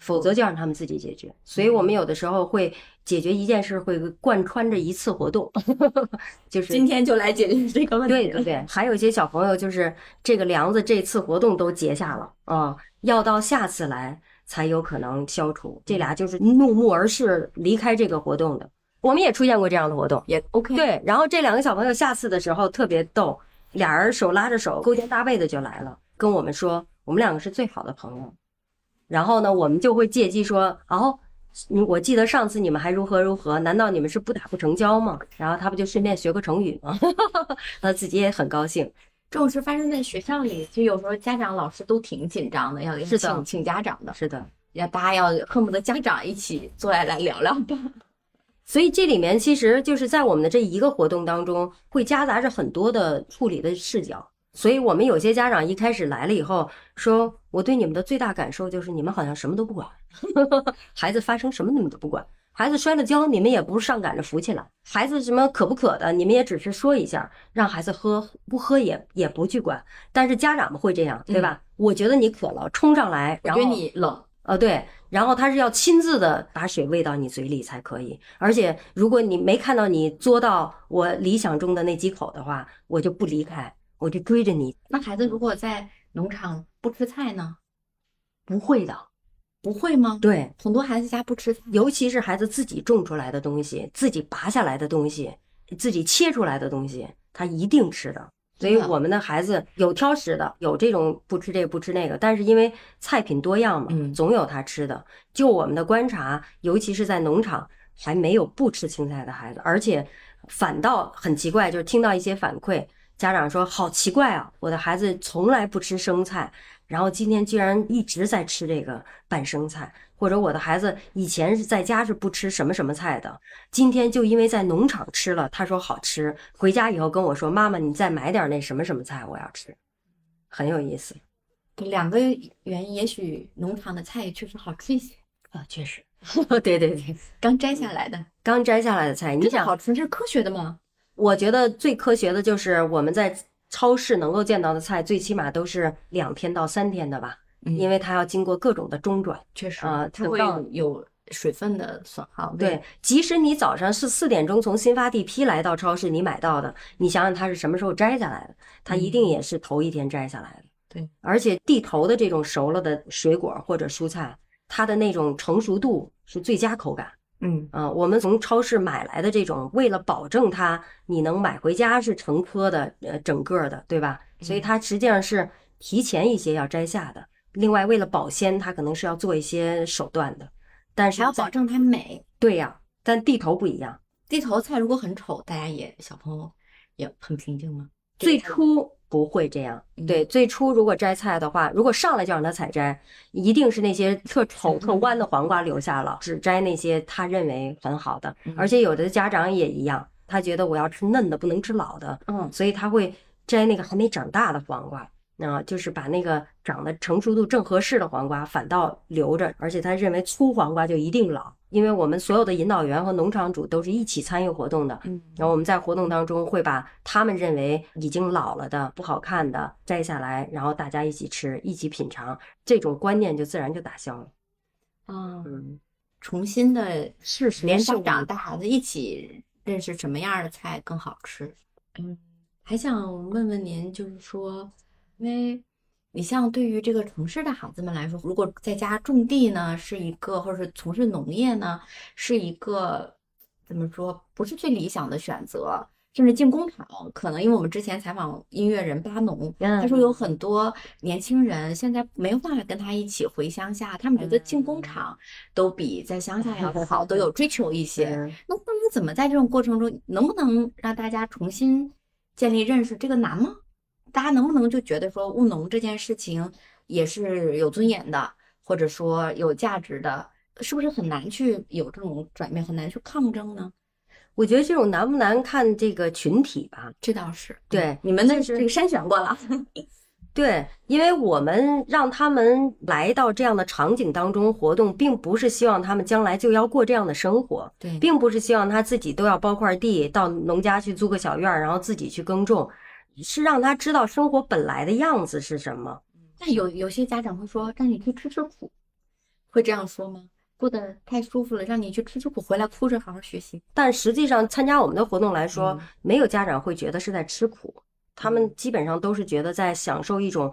否则就让他们自己解决。所以我们有的时候会解决一件事，会贯穿着一次活动，(laughs) 就是今天就来解决这个问题。对对对，还有一些小朋友就是这个梁子这次活动都结下了啊、要到下次来才有可能消除。这俩就是怒目而视离开这个活动的。我们也出现过这样的活动，也 OK。，对。然后这两个小朋友下次的时候特别逗，俩人手拉着手，勾肩搭背的就来了，跟我们说我们两个是最好的朋友。然后呢，我们就会借机说，哦，我记得上次你们还如何如何，难道你们是不打不成交吗？然后他不就顺便学个成语吗？(laughs) 他自己也很高兴。这种事发生在学校里，就有时候家长、老师都挺紧张的，要要是请请家长的，是的，要大家要恨不得家长一起坐下来聊聊吧。所以这里面其实就是在我们的这一个活动当中，会夹杂着很多的处理的视角。所以我们有些家长一开始来了以后，说我对你们的最大感受就是你们好像什么都不管，(laughs) 孩子发生什么你们都不管，孩子摔了跤你们也不是上赶着扶起来，孩子什么渴不渴的你们也只是说一下，让孩子喝，不喝也也不去管。但是家长们会这样，对吧？我觉得你渴了，冲上来，我觉然后得你冷，呃，对，然后他是要亲自的把水喂到你嘴里才可以，而且如果你没看到你嘬到我理想中的那几口的话，我就不离开，我就追着你。那孩子如果在农场不吃菜呢？不会的，不会吗？对，很多孩子家不吃菜，尤其是孩子自己种出来的东西，自己拔下来的东西，自己切出来的东西，他一定吃的。所以我们的孩子有挑食的，有这种不吃这个不吃那个，但是因为菜品多样嘛，嗯总有他吃的。就我们的观察，尤其是在农场，还没有不吃青菜的孩子，而且反倒很奇怪，就是听到一些反馈，家长说好奇怪啊，我的孩子从来不吃生菜，然后今天居然一直在吃这个拌生菜，或者我的孩子以前是在家是不吃什么什么菜的，今天就因为在农场吃了，他说好吃，回家以后跟我说妈妈，你再买点那什么什么菜，我要吃，很有意思。两个原因，也许农场的菜确实好吃一些，啊，确实，(laughs) 对对对，刚摘下来的，刚摘下来的菜，你想好吃，这是科学的吗？我觉得最科学的就是我们在超市能够见到的菜，最起码都是两天到三天的吧，因为它要经过各种的中转。确实啊它会有有水分的损耗。对，即使你早上是四点钟从新发地批来到超市，你买到的，你想想它是什么时候摘下来的？它一定也是头一天摘下来的。对，而且地头的这种熟了的水果或者蔬菜，它的那种成熟度是最佳口感。嗯啊，我们从超市买来的这种，为了保证它你能买回家是成颗的，呃，整个的，对吧？所以它实际上是提前一些要摘下的。另外，为了保鲜，它可能是要做一些手段的，但是还要保证它美。对呀，但地头不一样，地头菜如果很丑，大家也小朋友也很平静吗？最初。不会这样，对，最初如果摘菜的话，如果上来就让他采摘，一定是那些特丑、特弯的黄瓜留下了，只摘那些他认为很好的。而且有的家长也一样，他觉得我要吃嫩的，不能吃老的，嗯，所以他会摘那个还没长大的黄瓜。啊，就是把那个长得成熟度正合适的黄瓜反倒留着，而且他认为粗黄瓜就一定老，因为我们所有的引导员和农场主都是一起参与活动的，嗯，然后我们在活动当中会把他们认为已经老了的不好看的摘下来，然后大家一起吃，一起品尝，这种观念就自然就打消了。啊，嗯，重新的试试，连家长带孩子一起认识什么样的菜更好吃。嗯，还想问问您，就是说。因为你像对于这个城市的孩子们来说，如果在家种地呢，是一个，或者是从事农业呢，是一个怎么说，不是最理想的选择。甚至进工厂，可能因为我们之前采访音乐人巴农，他说有很多年轻人现在没有办法跟他一起回乡下，他们觉得进工厂都比在乡下要好，都 (laughs) 有追求一些。那那么怎么在这种过程中，能不能让大家重新建立认识？这个难吗？大家能不能就觉得说务农这件事情也是有尊严的，或者说有价值的，是不是很难去有这种转变，很难去抗争呢？我觉得这种难不难看这个群体吧，这倒是对你们那是这个筛选过了，(laughs) 对，因为我们让他们来到这样的场景当中活动，并不是希望他们将来就要过这样的生活，对，并不是希望他自己都要包块地到农家去租个小院儿，然后自己去耕种。是让他知道生活本来的样子是什么。但有有些家长会说，让你去吃吃苦，会这样说吗？过得太舒服了，让你去吃吃苦，回来哭着好好学习。但实际上，参加我们的活动来说，没有家长会觉得是在吃苦，他们基本上都是觉得在享受一种。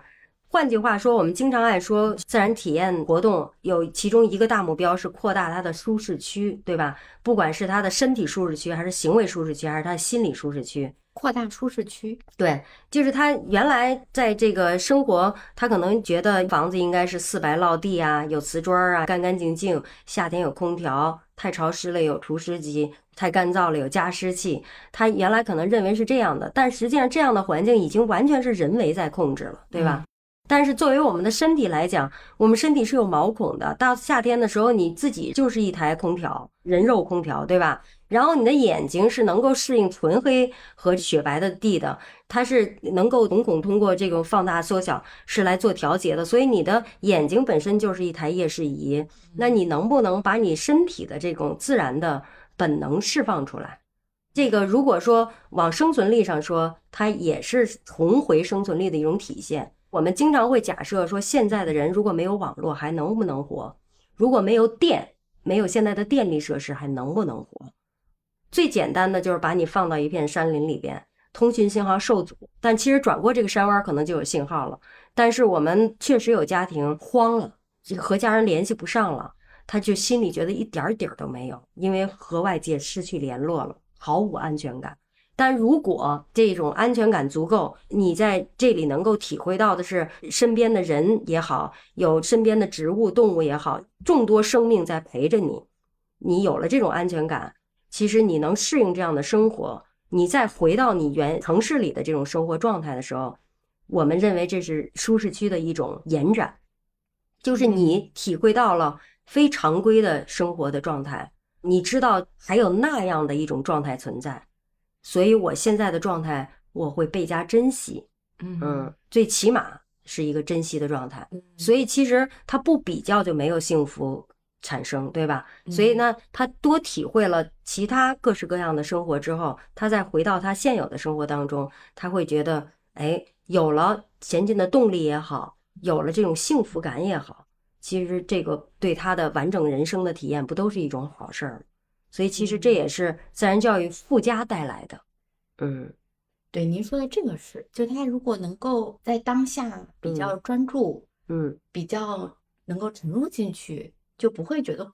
换句话说，我们经常爱说自然体验活动有其中一个大目标是扩大他的舒适区，对吧？不管是他的身体舒适区，还是行为舒适区，还是他的心理舒适区。扩大舒适区，对，就是他原来在这个生活，他可能觉得房子应该是四白落地啊，有瓷砖啊，干干净净，夏天有空调，太潮湿了有除湿机，太干燥了有加湿器。他原来可能认为是这样的，但实际上这样的环境已经完全是人为在控制了，对吧？但是作为我们的身体来讲，我们身体是有毛孔的。到夏天的时候，你自己就是一台空调，人肉空调，对吧？然后你的眼睛是能够适应纯黑和雪白的地的，它是能够瞳孔通过这种放大缩小是来做调节的。所以你的眼睛本身就是一台夜视仪。那你能不能把你身体的这种自然的本能释放出来？这个如果说往生存力上说，它也是重回生存力的一种体现。我们经常会假设说，现在的人如果没有网络还能不能活？如果没有电，没有现在的电力设施还能不能活？最简单的就是把你放到一片山林里边，通讯信号受阻，但其实转过这个山弯可能就有信号了。但是我们确实有家庭慌了，这个和家人联系不上了，他就心里觉得一点底儿都没有，因为和外界失去联络了，毫无安全感。但如果这种安全感足够，你在这里能够体会到的是身边的人也好，有身边的植物、动物也好，众多生命在陪着你，你有了这种安全感，其实你能适应这样的生活。你再回到你原城市里的这种生活状态的时候，我们认为这是舒适区的一种延展，就是你体会到了非常规的生活的状态，你知道还有那样的一种状态存在。所以，我现在的状态我会倍加珍惜，嗯，最起码是一个珍惜的状态。所以，其实它不比较就没有幸福产生，对吧？所以呢，他多体会了其他各式各样的生活之后，他再回到他现有的生活当中，他会觉得，哎，有了前进的动力也好，有了这种幸福感也好，其实这个对他的完整人生的体验不都是一种好事儿？所以其实这也是自然教育附加带来的。嗯，对，您说的这个是，就他如果能够在当下比较专注，嗯，比较能够沉入进去，就不会觉得苦。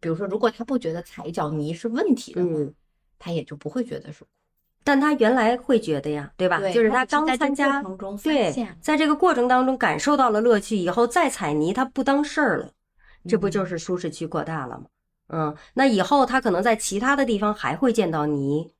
比如说，如果他不觉得踩一脚泥是问题的话，嗯他也就不会觉得是苦。但他原来会觉得呀，对吧？对就是他刚参加对，在这个过程当中感受到了乐趣以后，再踩泥他不当事儿了，这不嗯就是舒适区扩大了吗？嗯，那以后他可能在其他的地方还会见到泥，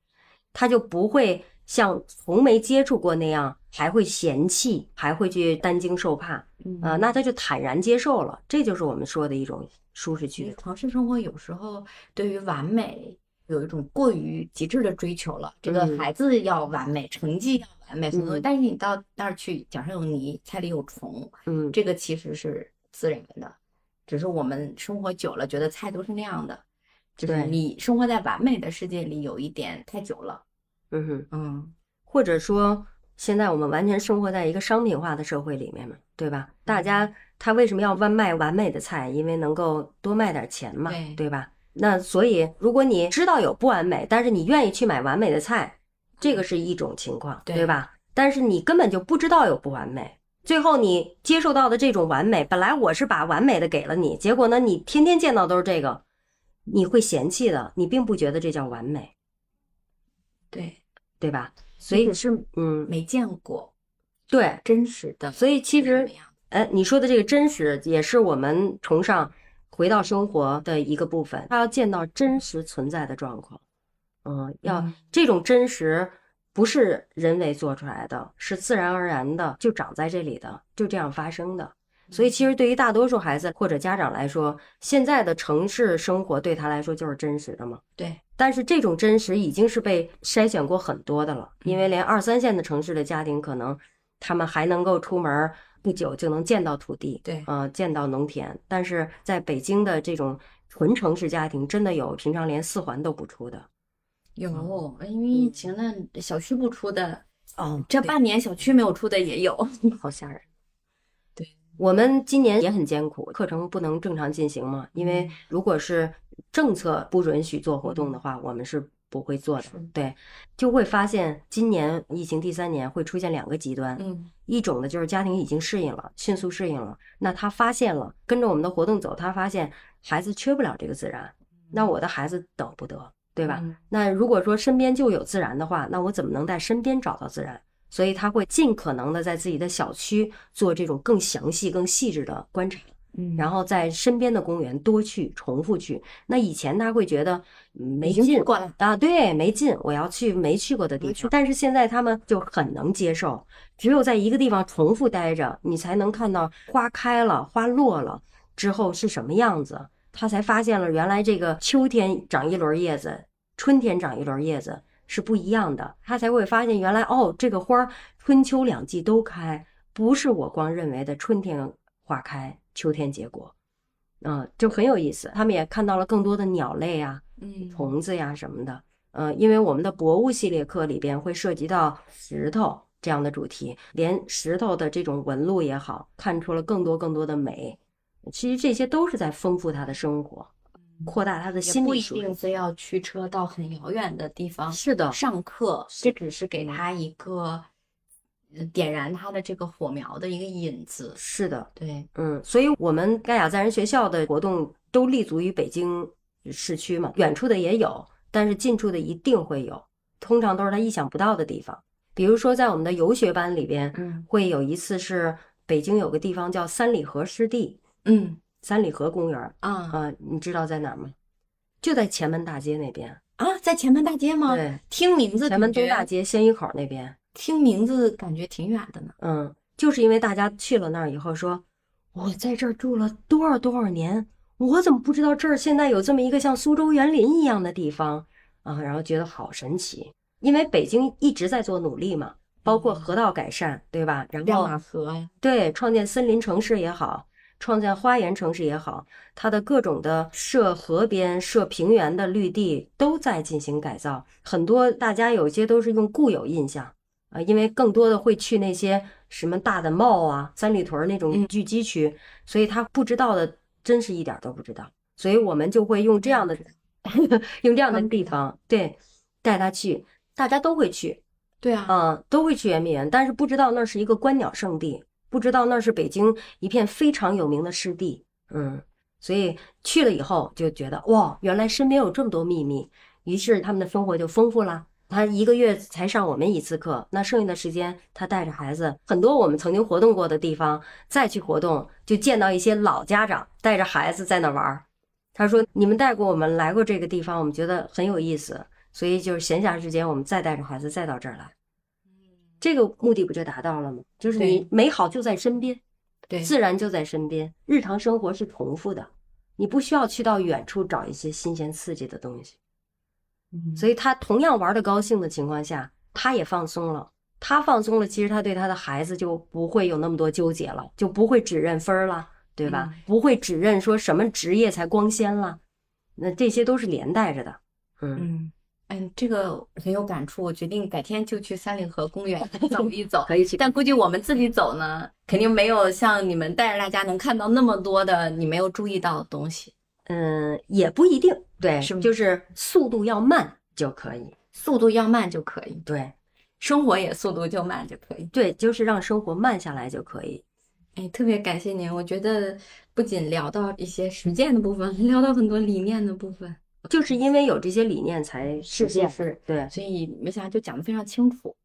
他就不会像从没接触过那样，还会嫌弃，还会去担惊受怕嗯啊、那他就坦然接受了，这就是我们说的一种舒适区。城市生活有时候对于完美有一种过于极致的追求了。这个嗯孩子要完美，成绩要完美，很多。嗯但是你到那儿去，脚上有泥，菜里有虫，嗯，这个其实是自然的，只是我们生活久了，觉得菜都是那样的。就是你生活在完美的世界里有一点太久了。嗯哼。嗯，或者说，现在我们完全生活在一个商品化的社会里面嘛，对吧？大家他为什么要外卖完美的菜？因为能够多卖点钱嘛，对对吧？那所以，如果你知道有不完美，但是你愿意去买完美的菜，这个是一种情况，对对吧？但是你根本就不知道有不完美，最后你接受到的这种完美，本来我是把完美的给了你，结果呢，你天天见到都是这个，你会嫌弃的，你并不觉得这叫完美，对，对吧？所以，是嗯，没见过对，真实的，所以其实哎，你说的这个真实，也是我们崇尚回到生活的一个部分。他要见到真实存在的状况，嗯，要嗯这种真实不是人为做出来的，是自然而然的就长在这里的，就这样发生的。所以，其实对于大多数孩子或者家长来说，现在的城市生活对他来说就是真实的嘛。对，但是这种真实已经是被筛选过很多的了，因为连二三线的城市的家庭，可能他们还能够出门儿不久就能见到土地，对呃，见到农田。但是在北京的这种纯城市家庭，真的有平常连四环都不出的。有，因为疫情呢，小区不出的，哦这半年小区没有出的也有。(laughs) 好吓人。对，我们今年也很艰苦，课程不能正常进行嘛，因为如果是政策不允许做活动的话，我们是不会做的。对，就会发现今年疫情第三年会出现两个极端，嗯一种呢就是家庭已经适应了，迅速适应了，那他发现了跟着我们的活动走，他发现孩子缺不了这个自然，那我的孩子等不得，对吧？嗯那如果说身边就有自然的话，那我怎么能在身边找到自然？所以他会尽可能的在自己的小区做这种更详细、更细致的观察，嗯然后在身边的公园多去、重复去。那以前他会觉得嗯没劲过了啊，对，没劲，我要去没去过的地方。但是现在他们就很能接受，只有在一个地方重复待着，你才能看到花开了、花落了之后是什么样子。他才发现了原来这个秋天长一轮叶子，春天长一轮叶子是不一样的。他才会发现原来哦，这个花儿春秋两季都开，不是我光认为的春天花开，秋天结果。嗯，就很有意思。他们也看到了更多的鸟类啊、嗯虫子呀什么的。呃，因为我们的博物系列课里边会涉及到石头这样的主题，连石头的这种纹路也好，看出了更多更多的美。其实这些都是在丰富他的生活，扩大他的心理属性定非要驱车到很遥远的地方是的，上课，这只是给他一个呃点燃他的这个火苗的一个引子。是的，对，嗯，所以我们盖亚自然学校的活动都立足于北京市区嘛，远处的也有，但是近处的一定会有，通常都是他意想不到的地方。比如说，在我们的游学班里边，嗯会有一次是北京有个地方叫三里河湿地，嗯三里河公园儿啊啊、你知道在哪儿吗？就在前门大街那边，啊，在前门大街吗？对，听名字前门东大街鲜鱼口那边。听名字感觉挺远的呢。嗯，就是因为大家去了那儿以后说，我在这儿住了多少多少年，我怎么不知道这儿现在有这么一个像苏州园林一样的地方啊？然后觉得好神奇，因为北京一直在做努力嘛，包括河道改善，对吧？然后亮马河呀，对，创建森林城市也好，创建花园城市也好，它的各种的设河边、设平原的绿地都在进行改造，很多大家有些都是用固有印象啊，因为更多的会去那些什么大的 mall 啊、三里屯那种嗯聚集区，所以他不知道的真是一点都不知道，所以我们就会用这样的 (laughs) 用这样的地方，对，带他去，大家都会去，对啊，嗯，都会去圆明园，但是不知道那是一个观鸟圣地，不知道那是北京一片非常有名的湿地，嗯，所以去了以后就觉得哇，原来身边有这么多秘密，于是他们的生活就丰富了。他一个月才上我们一次课，那剩下的时间他带着孩子，很多我们曾经活动过的地方再去活动，就见到一些老家长带着孩子在那玩儿。他说：“你们带过我们来过这个地方，我们觉得很有意思，所以就是闲暇时间我们再带着孩子再到这儿来。”这个目的不就达到了吗？就是你美好就在身边，对自然就在身边，日常生活是重复的，你不需要去到远处找一些新鲜刺激的东西。所以以他同样玩的高兴的情况下，他也放松了。他放松了，其实他对他的孩子就不会有那么多纠结了，就不会只认分儿了，对吧？嗯不会只认说什么职业才光鲜了，那这些都是连带着的。嗯，嗯。哎，这个很有感触，我决定改天就去三里河公园 (laughs) 走一走。可以去。但估计我们自己走呢，肯定没有像你们带着大家能看到那么多的你没有注意到的东西。嗯，也不一定，对，是吗就是速度要慢就可以。速度要慢就可以，对生活也速度就慢就可以。对，就是让生活慢下来就可以。哎，特别感谢您，我觉得不仅聊到一些实践的部分，(laughs) 聊到很多理念的部分，就是因为有这些理念才实现。是，对，所以没想到就讲得非常清楚。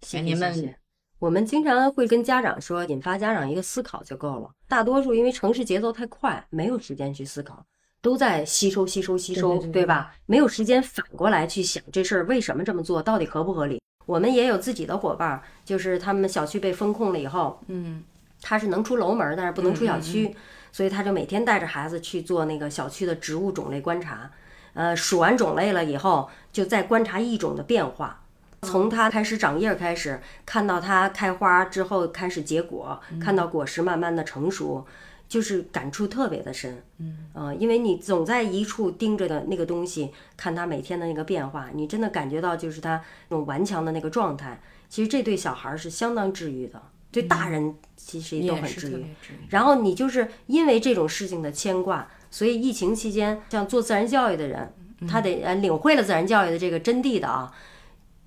谢谢您我们经常会跟家长说，引发家长一个思考就够了。大多数因为城市节奏太快，没有时间去思考，都在吸收、吸收、吸收，对吧？没有时间反过来去想这事儿为什么这么做，到底合不合理。我们也有自己的伙伴儿，就是他们小区被封控了以后，嗯他是能出楼门儿，但是不能出小嗯区，所以他就每天带着孩子去做那个小区的植物种类观察。呃，数完种类了以后，就再观察一种的变化，从它开始长叶儿开始，看到它开花之后开始结果，看到果实慢慢的成熟，就是感触特别的深。嗯呃，因为你总在一处盯着的那个东西，看它每天的那个变化，你真的感觉到就是它那种顽强的那个状态。其实这对小孩儿是相当治愈的，对大人其实也都很治愈。然后你就是因为这种事情的牵挂，所以疫情期间，像做自然教育的人，他得呃领会了自然教育的这个真谛的啊，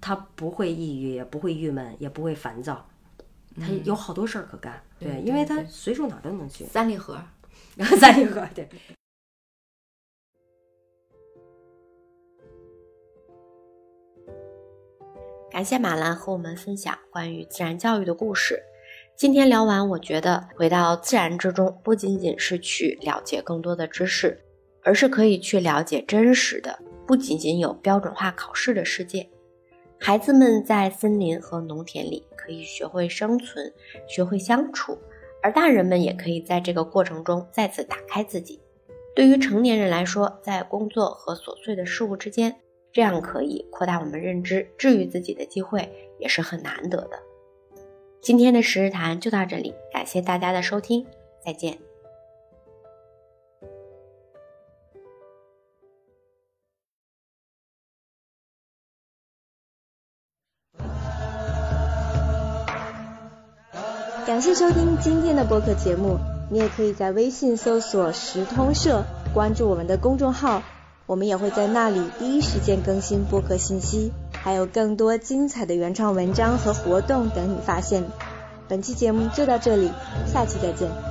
他不会抑郁，也不会郁闷，也不会烦躁，他有好多事儿可干。对对因为他随处哪儿都能去。三里河，(laughs) 三里河，对。感谢马兰和我们分享关于自然教育的故事。今天聊完，我觉得回到自然之中，不仅仅是去了解更多的知识，而是可以去了解真实的，不仅仅有标准化考试的世界。孩子们在森林和农田里可以学会生存，学会相处，而大人们也可以在这个过程中再次打开自己。对于成年人来说，在工作和琐碎的事物之间，这样可以扩大我们认知、治愈自己的机会也是很难得的。今天的十日谈就到这里，感谢大家的收听，再见。感谢收听今天的播客节目，你也可以在微信搜索“时通社”，关注我们的公众号，我们也会在那里第一时间更新播客信息，还有更多精彩的原创文章和活动等你发现。本期节目就到这里，下期再见。